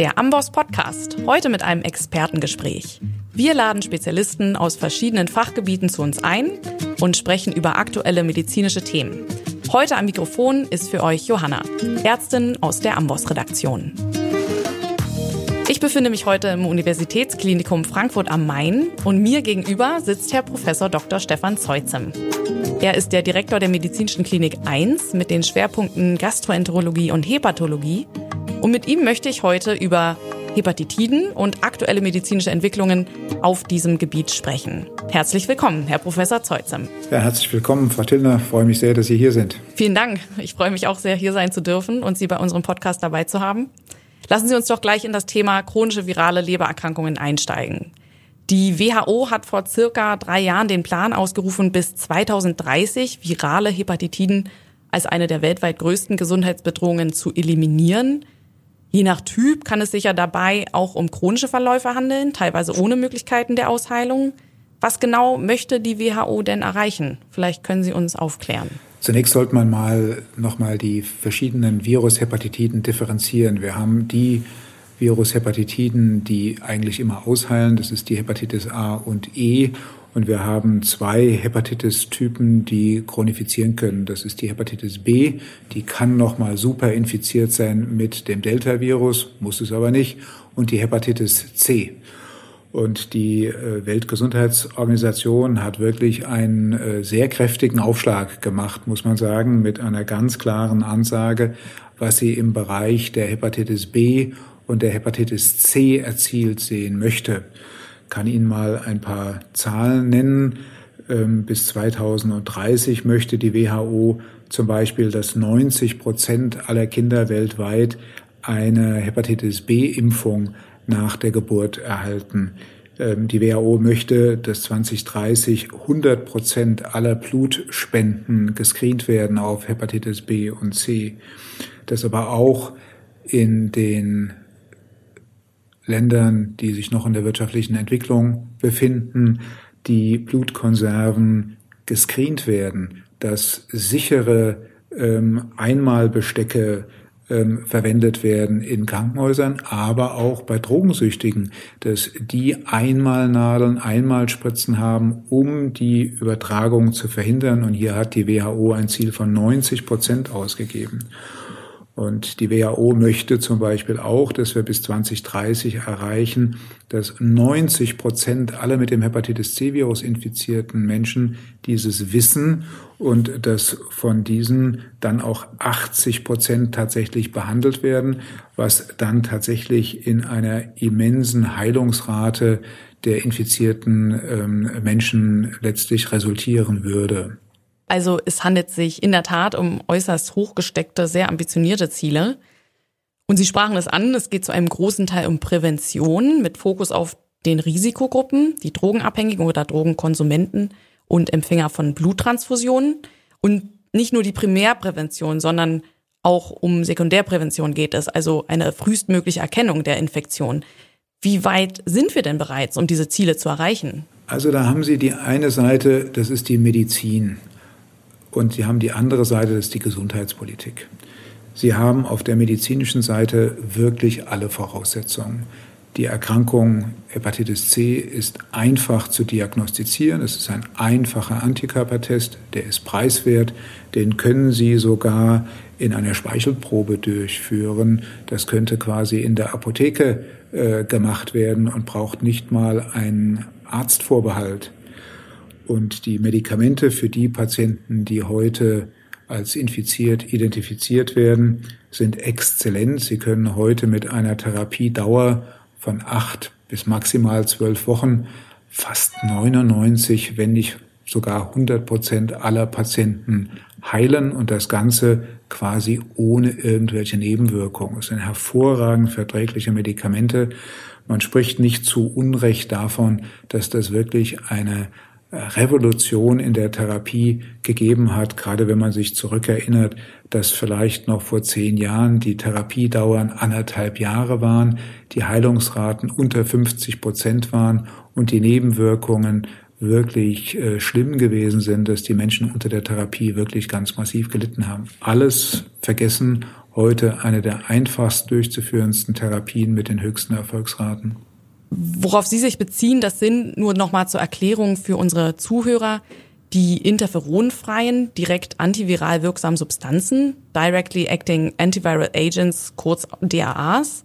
Der Amboss Podcast. Heute mit einem Expertengespräch. Wir laden Spezialisten aus verschiedenen Fachgebieten zu uns ein und sprechen über aktuelle medizinische Themen. Heute am Mikrofon ist für euch Johanna, Ärztin aus der Amboss-Redaktion. Ich befinde mich heute im Universitätsklinikum Frankfurt am Main und mir gegenüber sitzt Herr Professor Dr. Stefan Zeuzem. Er ist der Direktor der Medizinischen Klinik 1 mit den Schwerpunkten Gastroenterologie und Hepatologie. Und mit ihm möchte ich heute über Hepatitiden und aktuelle medizinische Entwicklungen auf diesem Gebiet sprechen. Herzlich willkommen, Herr Professor Zeuzem. Ja, herzlich willkommen, Frau Tillner. Freue mich sehr, dass Sie hier sind. Vielen Dank. Ich freue mich auch sehr, hier sein zu dürfen und Sie bei unserem Podcast dabei zu haben. Lassen Sie uns doch gleich in das Thema chronische virale Lebererkrankungen einsteigen. Die WHO hat vor circa drei Jahren den Plan ausgerufen, bis 2030 virale Hepatitiden als eine der weltweit größten Gesundheitsbedrohungen zu eliminieren. Je nach Typ kann es sich ja dabei auch um chronische Verläufe handeln, teilweise ohne Möglichkeiten der Ausheilung. Was genau möchte die WHO denn erreichen? Vielleicht können Sie uns aufklären. Zunächst sollte man mal nochmal die verschiedenen Virushepatitiden differenzieren. Wir haben die Virushepatitiden, die eigentlich immer ausheilen. Das ist die Hepatitis A und E. Und wir haben zwei Hepatitis-Typen, die chronifizieren können. Das ist die Hepatitis B. Die kann nochmal super infiziert sein mit dem Delta-Virus, muss es aber nicht. Und die Hepatitis C. Und die äh, Weltgesundheitsorganisation hat wirklich einen äh, sehr kräftigen Aufschlag gemacht, muss man sagen, mit einer ganz klaren Ansage, was sie im Bereich der Hepatitis B und der Hepatitis C erzielt sehen möchte. Kann Ihnen mal ein paar Zahlen nennen. Ähm, bis 2030 möchte die WHO zum Beispiel, dass 90 Prozent aller Kinder weltweit eine Hepatitis B-Impfung nach der Geburt erhalten. Ähm, die WHO möchte, dass 2030 100 Prozent aller Blutspenden gescreent werden auf Hepatitis B und C. Dass aber auch in den Ländern, die sich noch in der wirtschaftlichen Entwicklung befinden, die Blutkonserven gescreent werden, dass sichere ähm, Einmalbestecke ähm, verwendet werden in Krankenhäusern, aber auch bei Drogensüchtigen, dass die Einmalnadeln, Einmalspritzen haben, um die Übertragung zu verhindern. Und hier hat die WHO ein Ziel von 90 Prozent ausgegeben. Und die WHO möchte zum Beispiel auch, dass wir bis 2030 erreichen, dass 90 Prozent aller mit dem Hepatitis C-Virus infizierten Menschen dieses wissen und dass von diesen dann auch 80 Prozent tatsächlich behandelt werden, was dann tatsächlich in einer immensen Heilungsrate der infizierten ähm, Menschen letztlich resultieren würde. Also es handelt sich in der Tat um äußerst hochgesteckte, sehr ambitionierte Ziele. Und Sie sprachen es an, es geht zu einem großen Teil um Prävention mit Fokus auf den Risikogruppen, die Drogenabhängigen oder Drogenkonsumenten und Empfänger von Bluttransfusionen. Und nicht nur die Primärprävention, sondern auch um Sekundärprävention geht es, also eine frühestmögliche Erkennung der Infektion. Wie weit sind wir denn bereits, um diese Ziele zu erreichen? Also da haben Sie die eine Seite, das ist die Medizin. Und Sie haben die andere Seite, das ist die Gesundheitspolitik. Sie haben auf der medizinischen Seite wirklich alle Voraussetzungen. Die Erkrankung Hepatitis C ist einfach zu diagnostizieren. Es ist ein einfacher Antikörpertest, der ist preiswert. Den können Sie sogar in einer Speichelprobe durchführen. Das könnte quasi in der Apotheke äh, gemacht werden und braucht nicht mal einen Arztvorbehalt. Und die Medikamente für die Patienten, die heute als infiziert identifiziert werden, sind exzellent. Sie können heute mit einer Therapiedauer von acht bis maximal zwölf Wochen fast 99, wenn nicht sogar 100 Prozent aller Patienten heilen und das Ganze quasi ohne irgendwelche Nebenwirkungen. Es sind hervorragend verträgliche Medikamente. Man spricht nicht zu Unrecht davon, dass das wirklich eine Revolution in der Therapie gegeben hat, gerade wenn man sich zurückerinnert, dass vielleicht noch vor zehn Jahren die Therapiedauern anderthalb Jahre waren, die Heilungsraten unter 50 Prozent waren und die Nebenwirkungen wirklich äh, schlimm gewesen sind, dass die Menschen unter der Therapie wirklich ganz massiv gelitten haben. Alles vergessen heute eine der einfachst durchzuführendsten Therapien mit den höchsten Erfolgsraten. Worauf Sie sich beziehen, das sind nur nochmal zur Erklärung für unsere Zuhörer die interferonfreien, direkt antiviral wirksamen Substanzen, Directly Acting Antiviral Agents, kurz DAAs.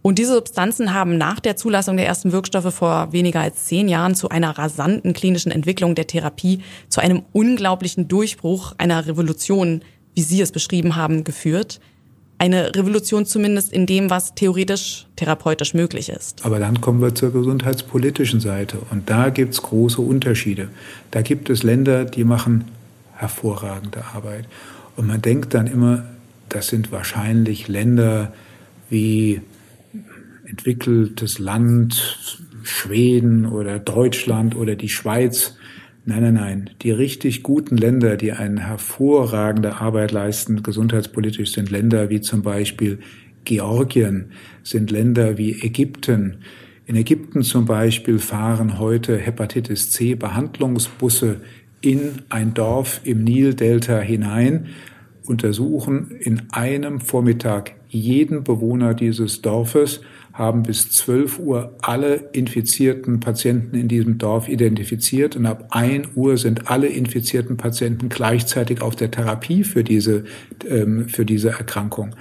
Und diese Substanzen haben nach der Zulassung der ersten Wirkstoffe vor weniger als zehn Jahren zu einer rasanten klinischen Entwicklung der Therapie, zu einem unglaublichen Durchbruch, einer Revolution, wie Sie es beschrieben haben, geführt eine Revolution zumindest in dem, was theoretisch therapeutisch möglich ist. Aber dann kommen wir zur gesundheitspolitischen Seite. Und da gibt es große Unterschiede. Da gibt es Länder, die machen hervorragende Arbeit. Und man denkt dann immer, das sind wahrscheinlich Länder wie entwickeltes Land, Schweden oder Deutschland oder die Schweiz. Nein, nein, nein. Die richtig guten Länder, die eine hervorragende Arbeit leisten, gesundheitspolitisch, sind Länder wie zum Beispiel Georgien, sind Länder wie Ägypten. In Ägypten zum Beispiel fahren heute Hepatitis C Behandlungsbusse in ein Dorf im Nildelta hinein, untersuchen in einem Vormittag jeden Bewohner dieses Dorfes, haben bis 12 Uhr alle infizierten Patienten in diesem Dorf identifiziert und ab 1 Uhr sind alle infizierten Patienten gleichzeitig auf der Therapie für diese, ähm, für diese Erkrankung.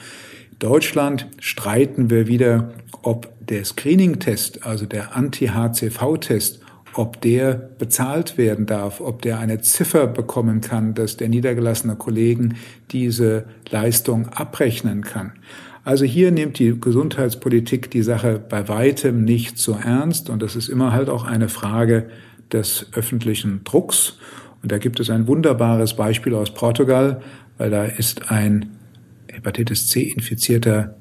Deutschland streiten wir wieder, ob der Screening-Test, also der Anti-HCV-Test, ob der bezahlt werden darf, ob der eine Ziffer bekommen kann, dass der niedergelassene Kollegen diese Leistung abrechnen kann. Also hier nimmt die Gesundheitspolitik die Sache bei weitem nicht so ernst und das ist immer halt auch eine Frage des öffentlichen Drucks. Und da gibt es ein wunderbares Beispiel aus Portugal, weil da ist ein Hepatitis C infizierter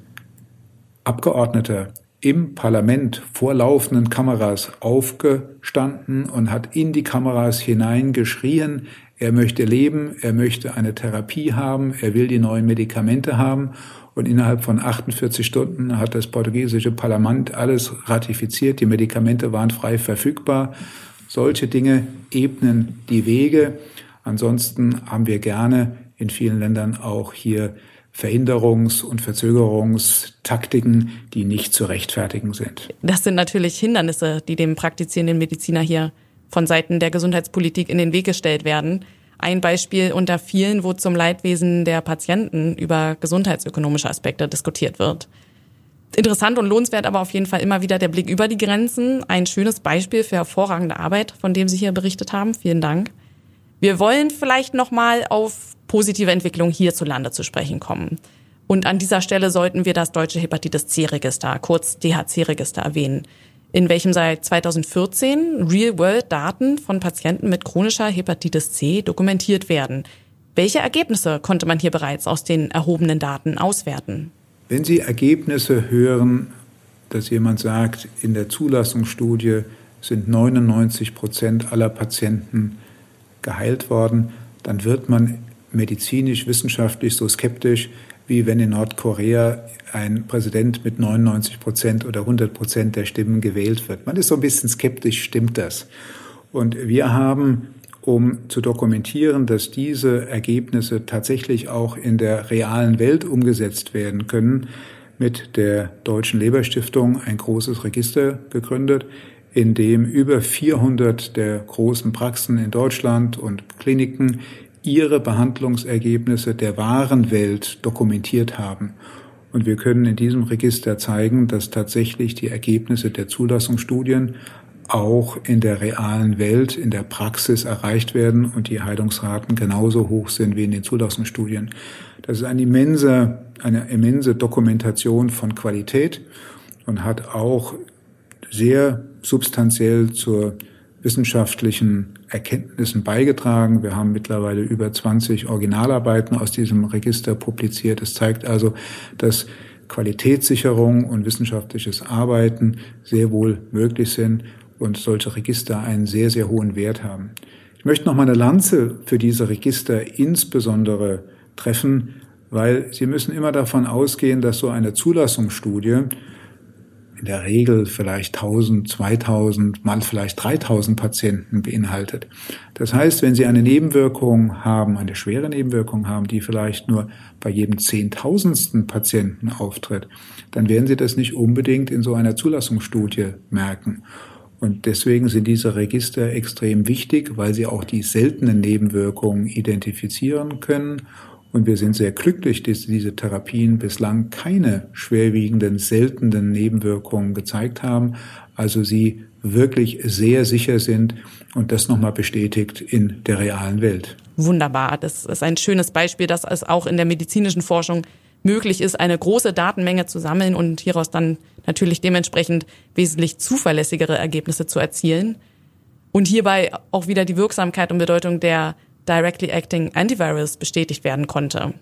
Abgeordneter im Parlament vor laufenden Kameras aufgestanden und hat in die Kameras hineingeschrien, er möchte leben, er möchte eine Therapie haben, er will die neuen Medikamente haben und innerhalb von 48 Stunden hat das portugiesische Parlament alles ratifiziert. Die Medikamente waren frei verfügbar. Solche Dinge ebnen die Wege. Ansonsten haben wir gerne in vielen Ländern auch hier Verhinderungs- und Verzögerungstaktiken, die nicht zu rechtfertigen sind. Das sind natürlich Hindernisse, die dem praktizierenden Mediziner hier von Seiten der Gesundheitspolitik in den Weg gestellt werden ein Beispiel unter vielen, wo zum Leidwesen der Patienten über gesundheitsökonomische Aspekte diskutiert wird. Interessant und lohnenswert aber auf jeden Fall immer wieder der Blick über die Grenzen. Ein schönes Beispiel für hervorragende Arbeit, von dem Sie hier berichtet haben. Vielen Dank. Wir wollen vielleicht nochmal auf positive Entwicklung hierzulande zu sprechen kommen. Und an dieser Stelle sollten wir das deutsche Hepatitis C-Register, kurz DHC-Register erwähnen in welchem seit 2014 Real-World-Daten von Patienten mit chronischer Hepatitis C dokumentiert werden. Welche Ergebnisse konnte man hier bereits aus den erhobenen Daten auswerten? Wenn Sie Ergebnisse hören, dass jemand sagt, in der Zulassungsstudie sind 99 Prozent aller Patienten geheilt worden, dann wird man medizinisch, wissenschaftlich so skeptisch, wie wenn in Nordkorea ein Präsident mit 99 Prozent oder 100 Prozent der Stimmen gewählt wird. Man ist so ein bisschen skeptisch, stimmt das? Und wir haben, um zu dokumentieren, dass diese Ergebnisse tatsächlich auch in der realen Welt umgesetzt werden können, mit der Deutschen Leberstiftung ein großes Register gegründet, in dem über 400 der großen Praxen in Deutschland und Kliniken ihre Behandlungsergebnisse der wahren Welt dokumentiert haben. Und wir können in diesem Register zeigen, dass tatsächlich die Ergebnisse der Zulassungsstudien auch in der realen Welt, in der Praxis erreicht werden und die Heilungsraten genauso hoch sind wie in den Zulassungsstudien. Das ist eine immense, eine immense Dokumentation von Qualität und hat auch sehr substanziell zur wissenschaftlichen Erkenntnissen beigetragen. Wir haben mittlerweile über 20 Originalarbeiten aus diesem Register publiziert. Es zeigt also, dass Qualitätssicherung und wissenschaftliches Arbeiten sehr wohl möglich sind und solche Register einen sehr, sehr hohen Wert haben. Ich möchte noch mal eine Lanze für diese Register insbesondere treffen, weil Sie müssen immer davon ausgehen, dass so eine Zulassungsstudie in der Regel vielleicht 1000, 2000, mal vielleicht 3000 Patienten beinhaltet. Das heißt, wenn Sie eine Nebenwirkung haben, eine schwere Nebenwirkung haben, die vielleicht nur bei jedem zehntausendsten Patienten auftritt, dann werden Sie das nicht unbedingt in so einer Zulassungsstudie merken. Und deswegen sind diese Register extrem wichtig, weil sie auch die seltenen Nebenwirkungen identifizieren können und wir sind sehr glücklich, dass diese Therapien bislang keine schwerwiegenden, seltenen Nebenwirkungen gezeigt haben. Also sie wirklich sehr sicher sind und das nochmal bestätigt in der realen Welt. Wunderbar. Das ist ein schönes Beispiel, dass es auch in der medizinischen Forschung möglich ist, eine große Datenmenge zu sammeln und hieraus dann natürlich dementsprechend wesentlich zuverlässigere Ergebnisse zu erzielen. Und hierbei auch wieder die Wirksamkeit und Bedeutung der Directly Acting Antivirus bestätigt werden konnte.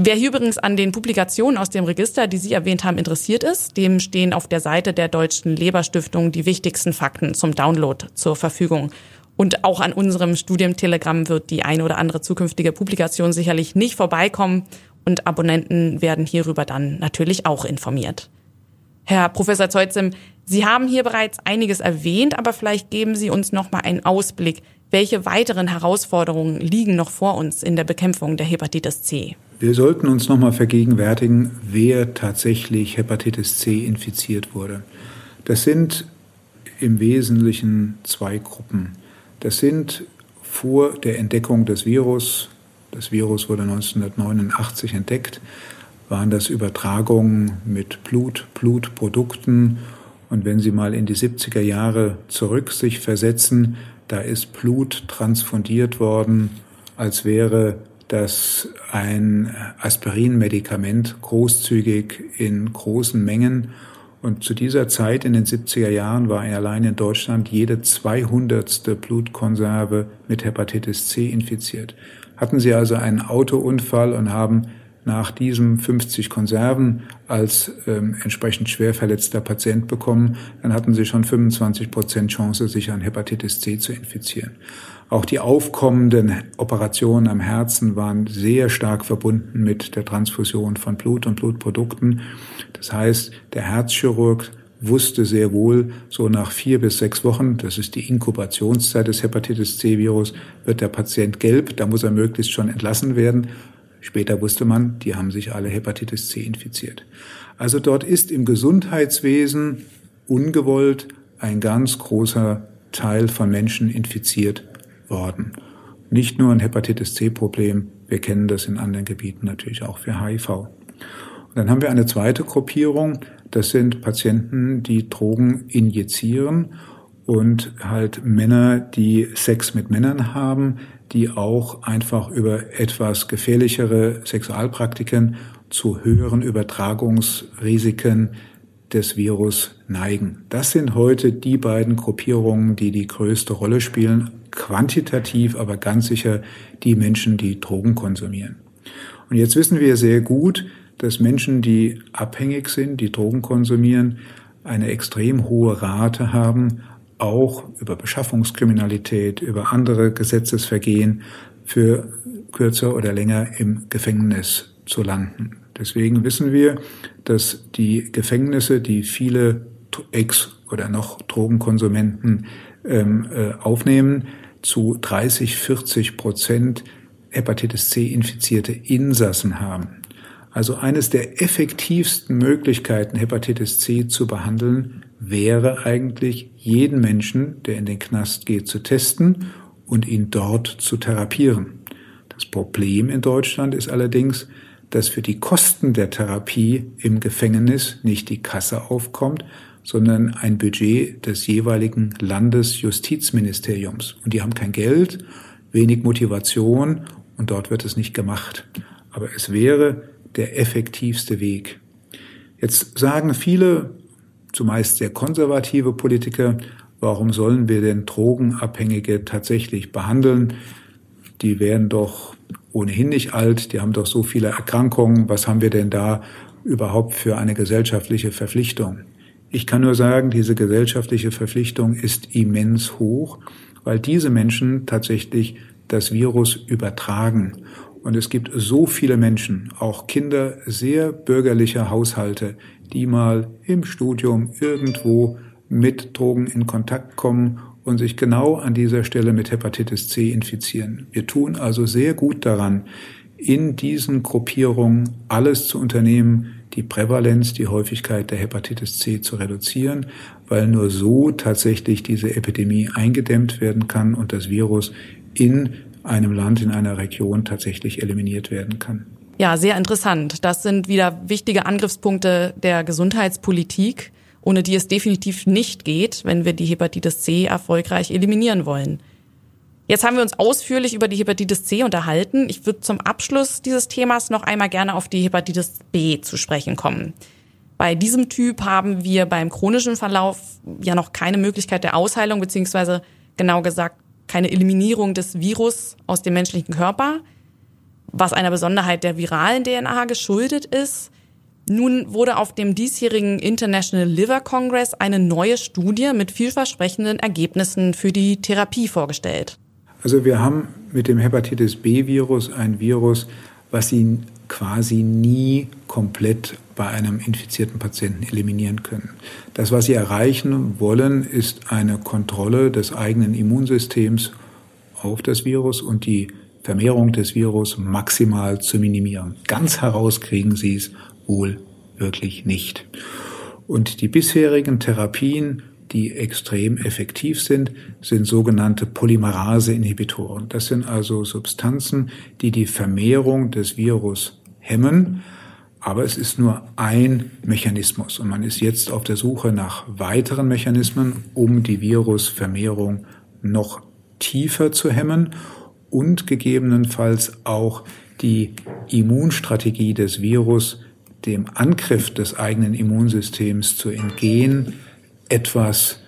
Wer hier übrigens an den Publikationen aus dem Register, die Sie erwähnt haben, interessiert ist, dem stehen auf der Seite der Deutschen Leberstiftung die wichtigsten Fakten zum Download zur Verfügung. Und auch an unserem Studium-Telegramm wird die eine oder andere zukünftige Publikation sicherlich nicht vorbeikommen und Abonnenten werden hierüber dann natürlich auch informiert. Herr Professor Zeutzim, Sie haben hier bereits einiges erwähnt, aber vielleicht geben Sie uns noch mal einen Ausblick. Welche weiteren Herausforderungen liegen noch vor uns in der Bekämpfung der Hepatitis C? Wir sollten uns nochmal vergegenwärtigen, wer tatsächlich Hepatitis C infiziert wurde. Das sind im Wesentlichen zwei Gruppen. Das sind vor der Entdeckung des Virus, das Virus wurde 1989 entdeckt, waren das Übertragungen mit Blut, Blutprodukten. Und wenn Sie mal in die 70er Jahre zurück sich versetzen, da ist Blut transfundiert worden, als wäre das ein Aspirinmedikament großzügig in großen Mengen. Und zu dieser Zeit in den 70er Jahren war allein in Deutschland jede 200. Blutkonserve mit Hepatitis C infiziert. Hatten Sie also einen Autounfall und haben nach diesem 50 Konserven als ähm, entsprechend schwer verletzter Patient bekommen, dann hatten sie schon 25 Prozent Chance, sich an Hepatitis C zu infizieren. Auch die aufkommenden Operationen am Herzen waren sehr stark verbunden mit der Transfusion von Blut und Blutprodukten. Das heißt, der Herzchirurg wusste sehr wohl, so nach vier bis sechs Wochen, das ist die Inkubationszeit des Hepatitis C-Virus, wird der Patient gelb, da muss er möglichst schon entlassen werden. Später wusste man, die haben sich alle Hepatitis C infiziert. Also dort ist im Gesundheitswesen ungewollt ein ganz großer Teil von Menschen infiziert worden. Nicht nur ein Hepatitis C-Problem, wir kennen das in anderen Gebieten natürlich auch für HIV. Und dann haben wir eine zweite Gruppierung, das sind Patienten, die Drogen injizieren und halt Männer, die Sex mit Männern haben, die auch einfach über etwas gefährlichere Sexualpraktiken zu höheren Übertragungsrisiken des Virus neigen. Das sind heute die beiden Gruppierungen, die die größte Rolle spielen, quantitativ, aber ganz sicher die Menschen, die Drogen konsumieren. Und jetzt wissen wir sehr gut, dass Menschen, die abhängig sind, die Drogen konsumieren, eine extrem hohe Rate haben auch über Beschaffungskriminalität, über andere Gesetzesvergehen für kürzer oder länger im Gefängnis zu landen. Deswegen wissen wir, dass die Gefängnisse, die viele Ex- oder noch Drogenkonsumenten ähm, äh, aufnehmen, zu 30, 40 Prozent Hepatitis C infizierte Insassen haben. Also eines der effektivsten Möglichkeiten, Hepatitis C zu behandeln, wäre eigentlich, jeden Menschen, der in den Knast geht, zu testen und ihn dort zu therapieren. Das Problem in Deutschland ist allerdings, dass für die Kosten der Therapie im Gefängnis nicht die Kasse aufkommt, sondern ein Budget des jeweiligen Landesjustizministeriums. Und die haben kein Geld, wenig Motivation und dort wird es nicht gemacht. Aber es wäre der effektivste Weg. Jetzt sagen viele zumeist sehr konservative Politiker, warum sollen wir denn Drogenabhängige tatsächlich behandeln? Die werden doch ohnehin nicht alt, die haben doch so viele Erkrankungen, was haben wir denn da überhaupt für eine gesellschaftliche Verpflichtung? Ich kann nur sagen, diese gesellschaftliche Verpflichtung ist immens hoch, weil diese Menschen tatsächlich das Virus übertragen. Und es gibt so viele Menschen, auch Kinder sehr bürgerlicher Haushalte, die mal im Studium irgendwo mit Drogen in Kontakt kommen und sich genau an dieser Stelle mit Hepatitis C infizieren. Wir tun also sehr gut daran, in diesen Gruppierungen alles zu unternehmen, die Prävalenz, die Häufigkeit der Hepatitis C zu reduzieren, weil nur so tatsächlich diese Epidemie eingedämmt werden kann und das Virus in einem Land, in einer Region tatsächlich eliminiert werden kann. Ja, sehr interessant. Das sind wieder wichtige Angriffspunkte der Gesundheitspolitik, ohne die es definitiv nicht geht, wenn wir die Hepatitis C erfolgreich eliminieren wollen. Jetzt haben wir uns ausführlich über die Hepatitis C unterhalten. Ich würde zum Abschluss dieses Themas noch einmal gerne auf die Hepatitis B zu sprechen kommen. Bei diesem Typ haben wir beim chronischen Verlauf ja noch keine Möglichkeit der Ausheilung, beziehungsweise genau gesagt keine Eliminierung des Virus aus dem menschlichen Körper, was einer Besonderheit der viralen DNA geschuldet ist. Nun wurde auf dem diesjährigen International Liver Congress eine neue Studie mit vielversprechenden Ergebnissen für die Therapie vorgestellt. Also wir haben mit dem Hepatitis B-Virus ein Virus, was Sie quasi nie komplett bei einem infizierten Patienten eliminieren können. Das, was Sie erreichen wollen, ist eine Kontrolle des eigenen Immunsystems auf das Virus und die Vermehrung des Virus maximal zu minimieren. Ganz herauskriegen Sie es wohl wirklich nicht. Und die bisherigen Therapien die extrem effektiv sind, sind sogenannte Polymerase-Inhibitoren. Das sind also Substanzen, die die Vermehrung des Virus hemmen. Aber es ist nur ein Mechanismus und man ist jetzt auf der Suche nach weiteren Mechanismen, um die Virusvermehrung noch tiefer zu hemmen und gegebenenfalls auch die Immunstrategie des Virus dem Angriff des eigenen Immunsystems zu entgehen, etwas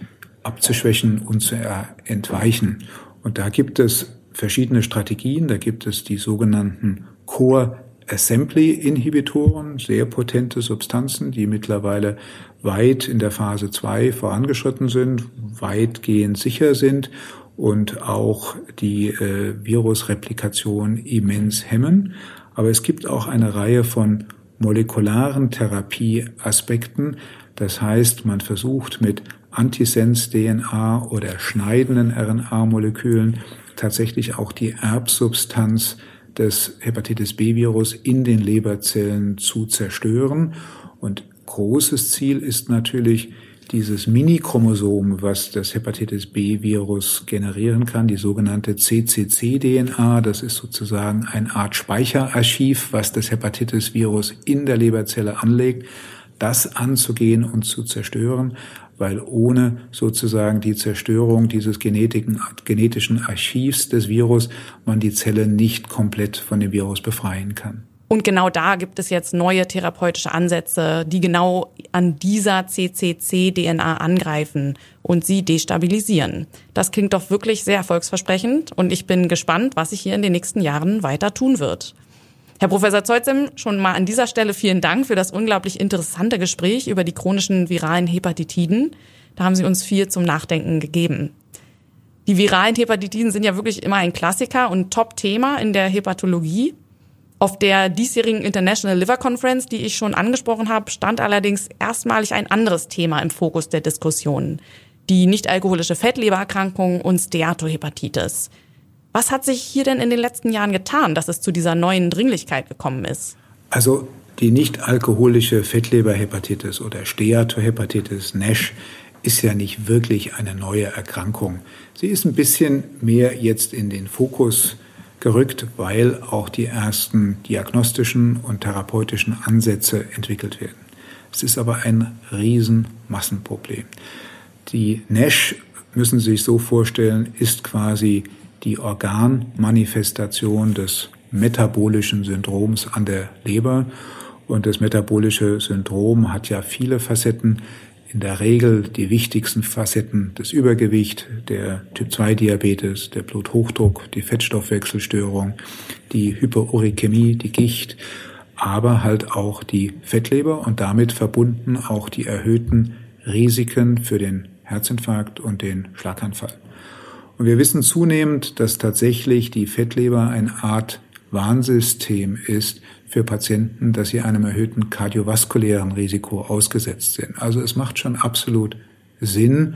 abzuschwächen und zu entweichen. Und da gibt es verschiedene Strategien. Da gibt es die sogenannten Core Assembly Inhibitoren, sehr potente Substanzen, die mittlerweile weit in der Phase 2 vorangeschritten sind, weitgehend sicher sind und auch die äh, Virusreplikation immens hemmen. Aber es gibt auch eine Reihe von molekularen Therapieaspekten, das heißt, man versucht mit Antisens-DNA oder schneidenden RNA-Molekülen tatsächlich auch die Erbsubstanz des Hepatitis B-Virus in den Leberzellen zu zerstören. Und großes Ziel ist natürlich, dieses Mini-Chromosom, was das Hepatitis B-Virus generieren kann, die sogenannte CCC-DNA, das ist sozusagen eine Art Speicherarchiv, was das Hepatitis-Virus in der Leberzelle anlegt, das anzugehen und zu zerstören, weil ohne sozusagen die Zerstörung dieses genetischen Archivs des Virus man die Zelle nicht komplett von dem Virus befreien kann. Und genau da gibt es jetzt neue therapeutische Ansätze, die genau an dieser CCC-DNA angreifen und sie destabilisieren. Das klingt doch wirklich sehr erfolgsversprechend und ich bin gespannt, was sich hier in den nächsten Jahren weiter tun wird. Herr Professor Zeutzem, schon mal an dieser Stelle vielen Dank für das unglaublich interessante Gespräch über die chronischen viralen Hepatitiden. Da haben Sie uns viel zum Nachdenken gegeben. Die viralen Hepatitiden sind ja wirklich immer ein Klassiker und Top-Thema in der Hepatologie. Auf der diesjährigen International Liver Conference, die ich schon angesprochen habe, stand allerdings erstmalig ein anderes Thema im Fokus der Diskussion. Die nicht-alkoholische Fettlebererkrankung und Steatohepatitis. Was hat sich hier denn in den letzten Jahren getan, dass es zu dieser neuen Dringlichkeit gekommen ist? Also die nicht-alkoholische Fettleberhepatitis oder Steatohepatitis, NASH, ist ja nicht wirklich eine neue Erkrankung. Sie ist ein bisschen mehr jetzt in den Fokus gerückt, weil auch die ersten diagnostischen und therapeutischen Ansätze entwickelt werden. Es ist aber ein Riesenmassenproblem. Die NASH, müssen Sie sich so vorstellen, ist quasi die Organmanifestation des metabolischen Syndroms an der Leber. Und das metabolische Syndrom hat ja viele Facetten. In der Regel die wichtigsten Facetten des Übergewicht, der Typ-2-Diabetes, der Bluthochdruck, die Fettstoffwechselstörung, die Hyperurikämie, die Gicht, aber halt auch die Fettleber und damit verbunden auch die erhöhten Risiken für den Herzinfarkt und den Schlaganfall. Und wir wissen zunehmend, dass tatsächlich die Fettleber eine Art Warnsystem ist für Patienten, dass sie einem erhöhten kardiovaskulären Risiko ausgesetzt sind. Also es macht schon absolut Sinn,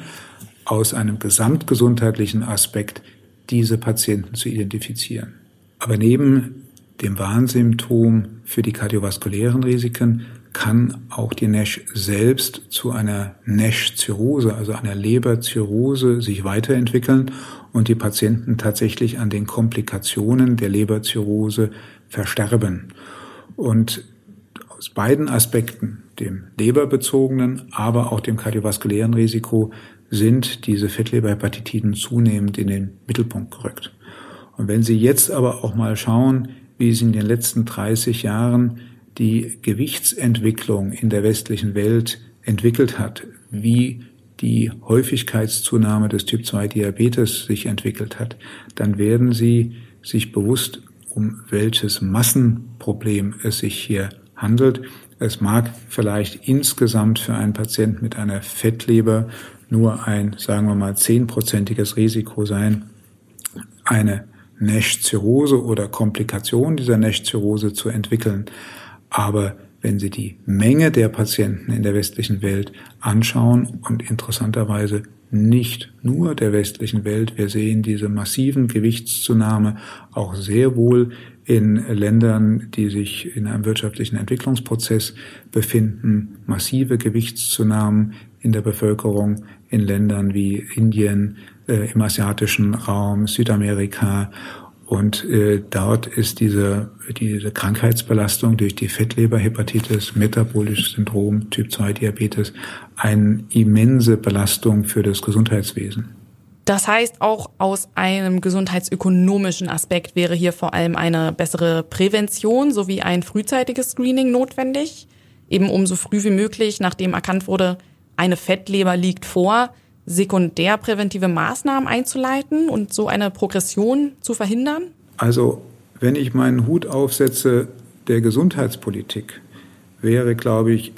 aus einem gesamtgesundheitlichen Aspekt diese Patienten zu identifizieren. Aber neben dem Warnsymptom für die kardiovaskulären Risiken kann auch die NASH selbst zu einer NASH-Zirrhose, also einer Leberzirrhose, sich weiterentwickeln und die Patienten tatsächlich an den Komplikationen der Leberzirrhose versterben. Und aus beiden Aspekten, dem leberbezogenen, aber auch dem kardiovaskulären Risiko, sind diese Fettleberhepatitiden zunehmend in den Mittelpunkt gerückt. Und wenn Sie jetzt aber auch mal schauen, wie es in den letzten 30 Jahren die Gewichtsentwicklung in der westlichen Welt entwickelt hat, wie die Häufigkeitszunahme des Typ 2 Diabetes sich entwickelt hat, dann werden Sie sich bewusst, um welches Massenproblem es sich hier handelt. Es mag vielleicht insgesamt für einen Patienten mit einer Fettleber nur ein, sagen wir mal, zehnprozentiges Risiko sein, eine NASH-Zirrhose oder Komplikation dieser NASH-Zirrhose zu entwickeln. Aber wenn Sie die Menge der Patienten in der westlichen Welt anschauen und interessanterweise nicht nur der westlichen Welt, wir sehen diese massiven Gewichtszunahme auch sehr wohl in Ländern, die sich in einem wirtschaftlichen Entwicklungsprozess befinden, massive Gewichtszunahmen in der Bevölkerung in Ländern wie Indien, äh, im asiatischen Raum, Südamerika und äh, dort ist diese, diese Krankheitsbelastung durch die Fettleberhepatitis, metabolisches Syndrom, Typ 2 Diabetes, eine immense Belastung für das Gesundheitswesen. Das heißt, auch aus einem gesundheitsökonomischen Aspekt wäre hier vor allem eine bessere Prävention sowie ein frühzeitiges Screening notwendig. Eben umso früh wie möglich, nachdem erkannt wurde, eine Fettleber liegt vor, sekundärpräventive Maßnahmen einzuleiten und so eine Progression zu verhindern? Also, wenn ich meinen Hut aufsetze der Gesundheitspolitik, wäre, glaube ich,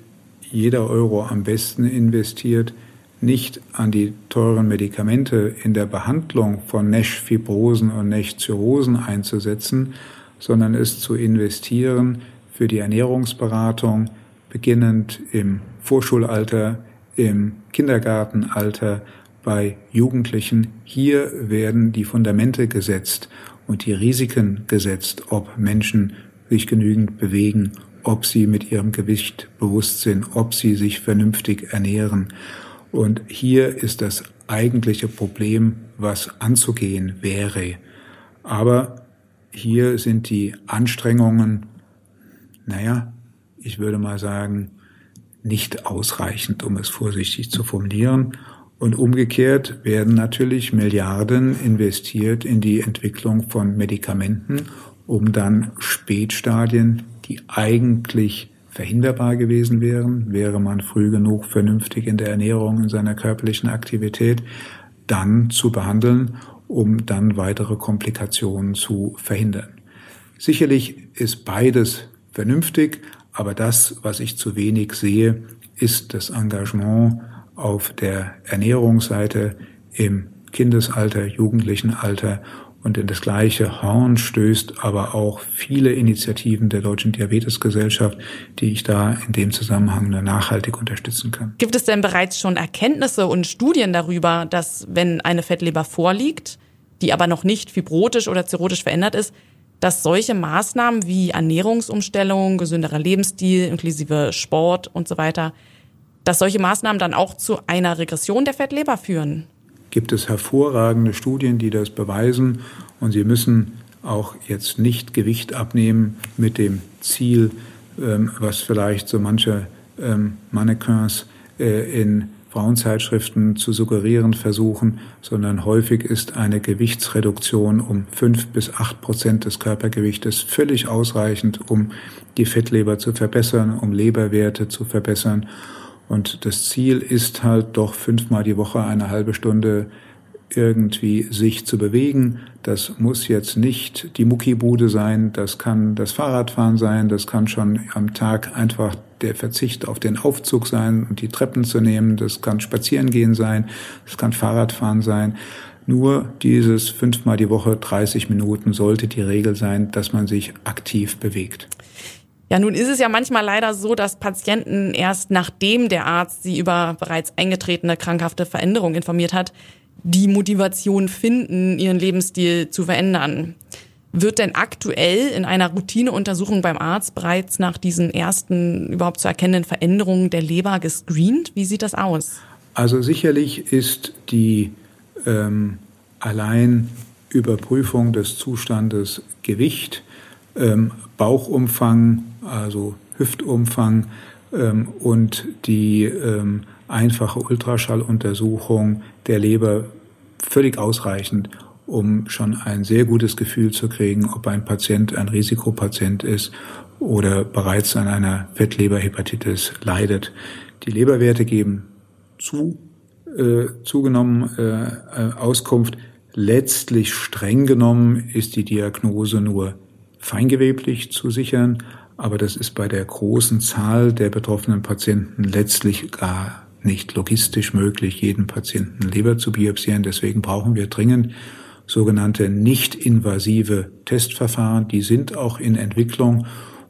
jeder Euro am besten investiert, nicht an die teuren Medikamente in der Behandlung von NASH-Fibrosen und NASH-Zirrhosen einzusetzen, sondern es zu investieren für die Ernährungsberatung, beginnend im Vorschulalter, im Kindergartenalter, bei Jugendlichen. Hier werden die Fundamente gesetzt und die Risiken gesetzt, ob Menschen sich genügend bewegen, ob sie mit ihrem Gewicht bewusst sind, ob sie sich vernünftig ernähren. Und hier ist das eigentliche Problem, was anzugehen wäre. Aber hier sind die Anstrengungen, naja, ich würde mal sagen, nicht ausreichend, um es vorsichtig zu formulieren. Und umgekehrt werden natürlich Milliarden investiert in die Entwicklung von Medikamenten, um dann Spätstadien, die eigentlich verhinderbar gewesen wären, wäre man früh genug vernünftig in der Ernährung, in seiner körperlichen Aktivität, dann zu behandeln, um dann weitere Komplikationen zu verhindern. Sicherlich ist beides vernünftig, aber das, was ich zu wenig sehe, ist das Engagement auf der Ernährungsseite im Kindesalter, jugendlichen Alter und in das gleiche Horn stößt aber auch viele Initiativen der Deutschen Diabetesgesellschaft, die ich da in dem Zusammenhang nachhaltig unterstützen kann. Gibt es denn bereits schon Erkenntnisse und Studien darüber, dass wenn eine Fettleber vorliegt, die aber noch nicht fibrotisch oder zirrhotisch verändert ist, dass solche Maßnahmen wie Ernährungsumstellung, gesünderer Lebensstil inklusive Sport und so weiter, dass solche Maßnahmen dann auch zu einer Regression der Fettleber führen? Gibt es hervorragende Studien, die das beweisen und Sie müssen auch jetzt nicht Gewicht abnehmen mit dem Ziel, ähm, was vielleicht so manche ähm, Mannequins äh, in Frauenzeitschriften zu suggerieren versuchen, sondern häufig ist eine Gewichtsreduktion um fünf bis acht Prozent des Körpergewichtes völlig ausreichend, um die Fettleber zu verbessern, um Leberwerte zu verbessern. Und das Ziel ist halt doch fünfmal die Woche eine halbe Stunde irgendwie sich zu bewegen. Das muss jetzt nicht die Muckibude sein, das kann das Fahrradfahren sein, das kann schon am Tag einfach der Verzicht auf den Aufzug sein und die Treppen zu nehmen, das kann Spazierengehen sein, das kann Fahrradfahren sein. Nur dieses fünfmal die Woche 30 Minuten sollte die Regel sein, dass man sich aktiv bewegt. Ja, nun ist es ja manchmal leider so, dass Patienten erst nachdem der Arzt sie über bereits eingetretene krankhafte Veränderungen informiert hat, die Motivation finden, ihren Lebensstil zu verändern. Wird denn aktuell in einer Routineuntersuchung beim Arzt bereits nach diesen ersten überhaupt zu erkennenden Veränderungen der Leber gescreent? Wie sieht das aus? Also sicherlich ist die ähm, allein Überprüfung des Zustandes Gewicht, ähm, Bauchumfang, also Hüftumfang ähm, und die ähm, einfache Ultraschalluntersuchung der Leber völlig ausreichend, um schon ein sehr gutes Gefühl zu kriegen, ob ein Patient ein Risikopatient ist oder bereits an einer Fettleberhepatitis leidet. Die Leberwerte geben zu, äh, zugenommen äh, äh Auskunft. Letztlich streng genommen ist die Diagnose nur feingeweblich zu sichern, aber das ist bei der großen Zahl der betroffenen Patienten letztlich gar nicht logistisch möglich, jeden Patienten Leber zu biopsieren. Deswegen brauchen wir dringend sogenannte nicht-invasive Testverfahren. Die sind auch in Entwicklung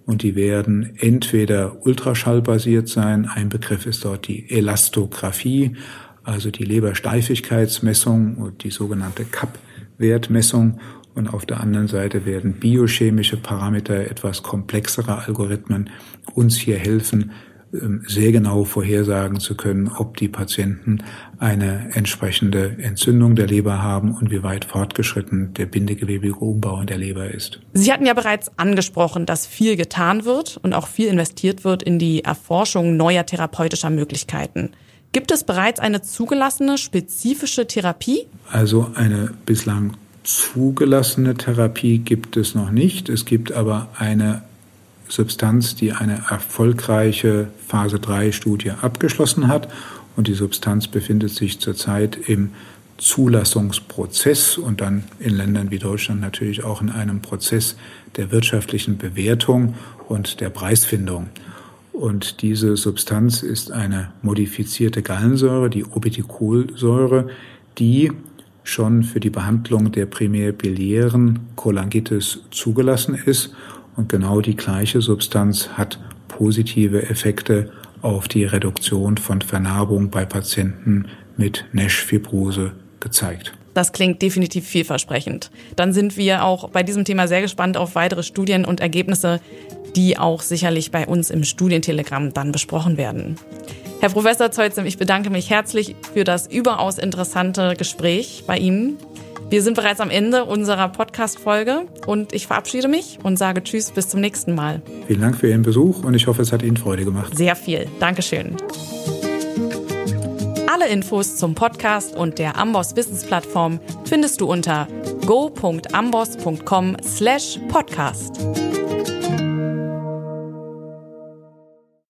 und die werden entweder ultraschallbasiert sein. Ein Begriff ist dort die Elastographie, also die Lebersteifigkeitsmessung und die sogenannte CAP-Wertmessung. Und auf der anderen Seite werden biochemische Parameter, etwas komplexere Algorithmen uns hier helfen, sehr genau vorhersagen zu können, ob die Patienten eine entsprechende Entzündung der Leber haben und wie weit fortgeschritten der bindegewebige Umbau in der Leber ist. Sie hatten ja bereits angesprochen, dass viel getan wird und auch viel investiert wird in die Erforschung neuer therapeutischer Möglichkeiten. Gibt es bereits eine zugelassene spezifische Therapie? Also eine bislang zugelassene Therapie gibt es noch nicht. Es gibt aber eine Substanz, die eine erfolgreiche Phase 3 Studie abgeschlossen hat. Und die Substanz befindet sich zurzeit im Zulassungsprozess und dann in Ländern wie Deutschland natürlich auch in einem Prozess der wirtschaftlichen Bewertung und der Preisfindung. Und diese Substanz ist eine modifizierte Gallensäure, die Obeticolsäure, die schon für die Behandlung der primär biliären Cholangitis zugelassen ist. Und genau die gleiche Substanz hat positive Effekte auf die Reduktion von Vernarbung bei Patienten mit Nash-Fibrose gezeigt. Das klingt definitiv vielversprechend. Dann sind wir auch bei diesem Thema sehr gespannt auf weitere Studien und Ergebnisse, die auch sicherlich bei uns im Studientelegramm dann besprochen werden. Herr Professor Zeuzem, ich bedanke mich herzlich für das überaus interessante Gespräch bei Ihnen. Wir sind bereits am Ende unserer Podcast-Folge und ich verabschiede mich und sage Tschüss, bis zum nächsten Mal. Vielen Dank für Ihren Besuch und ich hoffe, es hat Ihnen Freude gemacht. Sehr viel. Dankeschön. Alle Infos zum Podcast und der Amboss Wissensplattform findest du unter go.amboss.com slash podcast.